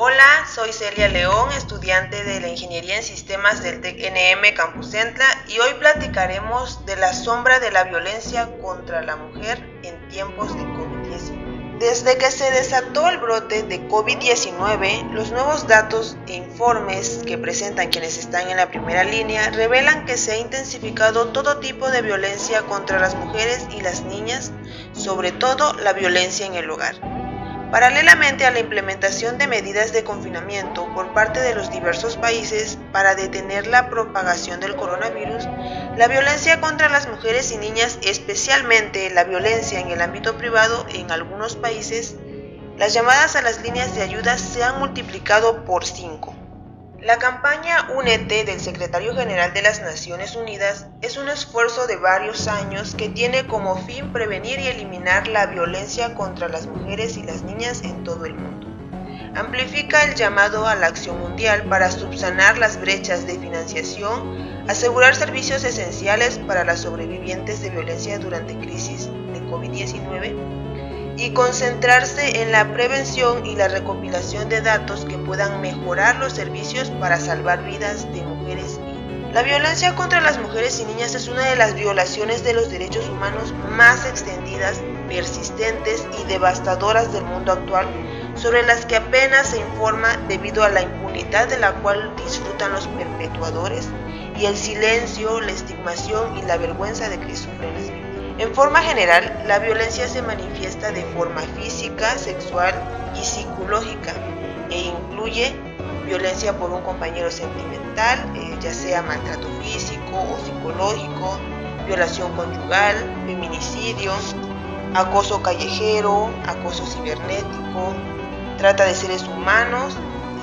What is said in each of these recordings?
Hola, soy Celia León, estudiante de la Ingeniería en Sistemas del TEC-NM Campus Centla y hoy platicaremos de la sombra de la violencia contra la mujer en tiempos de COVID-19. Desde que se desató el brote de COVID-19, los nuevos datos e informes que presentan quienes están en la primera línea revelan que se ha intensificado todo tipo de violencia contra las mujeres y las niñas, sobre todo la violencia en el hogar. Paralelamente a la implementación de medidas de confinamiento por parte de los diversos países para detener la propagación del coronavirus, la violencia contra las mujeres y niñas, especialmente la violencia en el ámbito privado en algunos países, las llamadas a las líneas de ayuda se han multiplicado por cinco. La campaña UNETE del Secretario General de las Naciones Unidas es un esfuerzo de varios años que tiene como fin prevenir y eliminar la violencia contra las mujeres y las niñas en todo el mundo. Amplifica el llamado a la acción mundial para subsanar las brechas de financiación, asegurar servicios esenciales para las sobrevivientes de violencia durante crisis de COVID-19 y concentrarse en la prevención y la recopilación de datos que puedan mejorar los servicios para salvar vidas de mujeres y La violencia contra las mujeres y niñas es una de las violaciones de los derechos humanos más extendidas, persistentes y devastadoras del mundo actual, sobre las que apenas se informa debido a la impunidad de la cual disfrutan los perpetuadores y el silencio, la estigmación y la vergüenza de que sufren. En forma general, la violencia se manifiesta de forma física, sexual y psicológica e incluye violencia por un compañero sentimental, eh, ya sea maltrato físico o psicológico, violación conyugal, feminicidio, acoso callejero, acoso cibernético, trata de seres humanos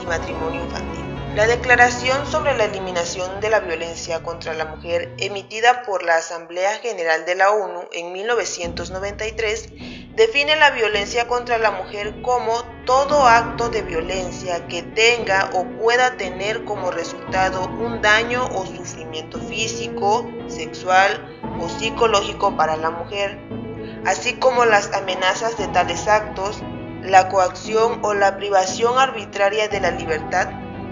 y matrimonio infantil. La Declaración sobre la Eliminación de la Violencia contra la Mujer, emitida por la Asamblea General de la ONU en 1993, define la violencia contra la mujer como todo acto de violencia que tenga o pueda tener como resultado un daño o sufrimiento físico, sexual o psicológico para la mujer, así como las amenazas de tales actos, la coacción o la privación arbitraria de la libertad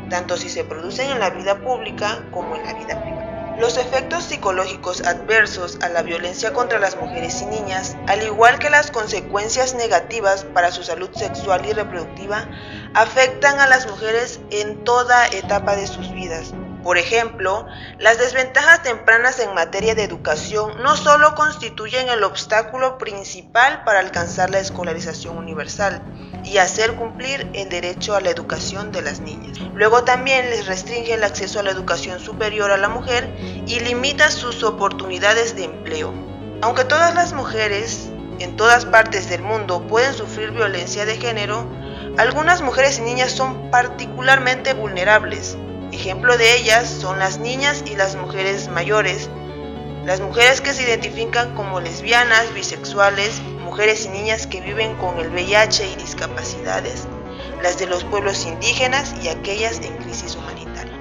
tanto si se producen en la vida pública como en la vida privada. Los efectos psicológicos adversos a la violencia contra las mujeres y niñas, al igual que las consecuencias negativas para su salud sexual y reproductiva, afectan a las mujeres en toda etapa de sus vidas, por ejemplo, las desventajas tempranas en materia de educación no solo constituyen el obstáculo principal para alcanzar la escolarización universal y hacer cumplir el derecho a la educación de las niñas. Luego también les restringe el acceso a la educación superior a la mujer y limita sus oportunidades de empleo. Aunque todas las mujeres en todas partes del mundo pueden sufrir violencia de género, algunas mujeres y niñas son particularmente vulnerables Ejemplo de ellas son las niñas y las mujeres mayores, las mujeres que se identifican como lesbianas, bisexuales, mujeres y niñas que viven con el VIH y discapacidades, las de los pueblos indígenas y aquellas en crisis humanitaria.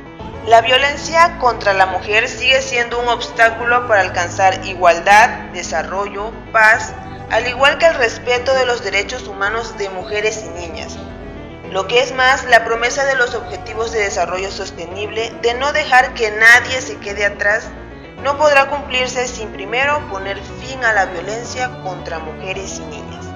La violencia contra la mujer sigue siendo un obstáculo para alcanzar igualdad, desarrollo, paz, al igual que el respeto de los derechos humanos de mujeres y niñas, lo que es más, la promesa de los Objetivos de Desarrollo Sostenible de no dejar que nadie se quede atrás no podrá cumplirse sin primero poner fin a la violencia contra mujeres y niñas.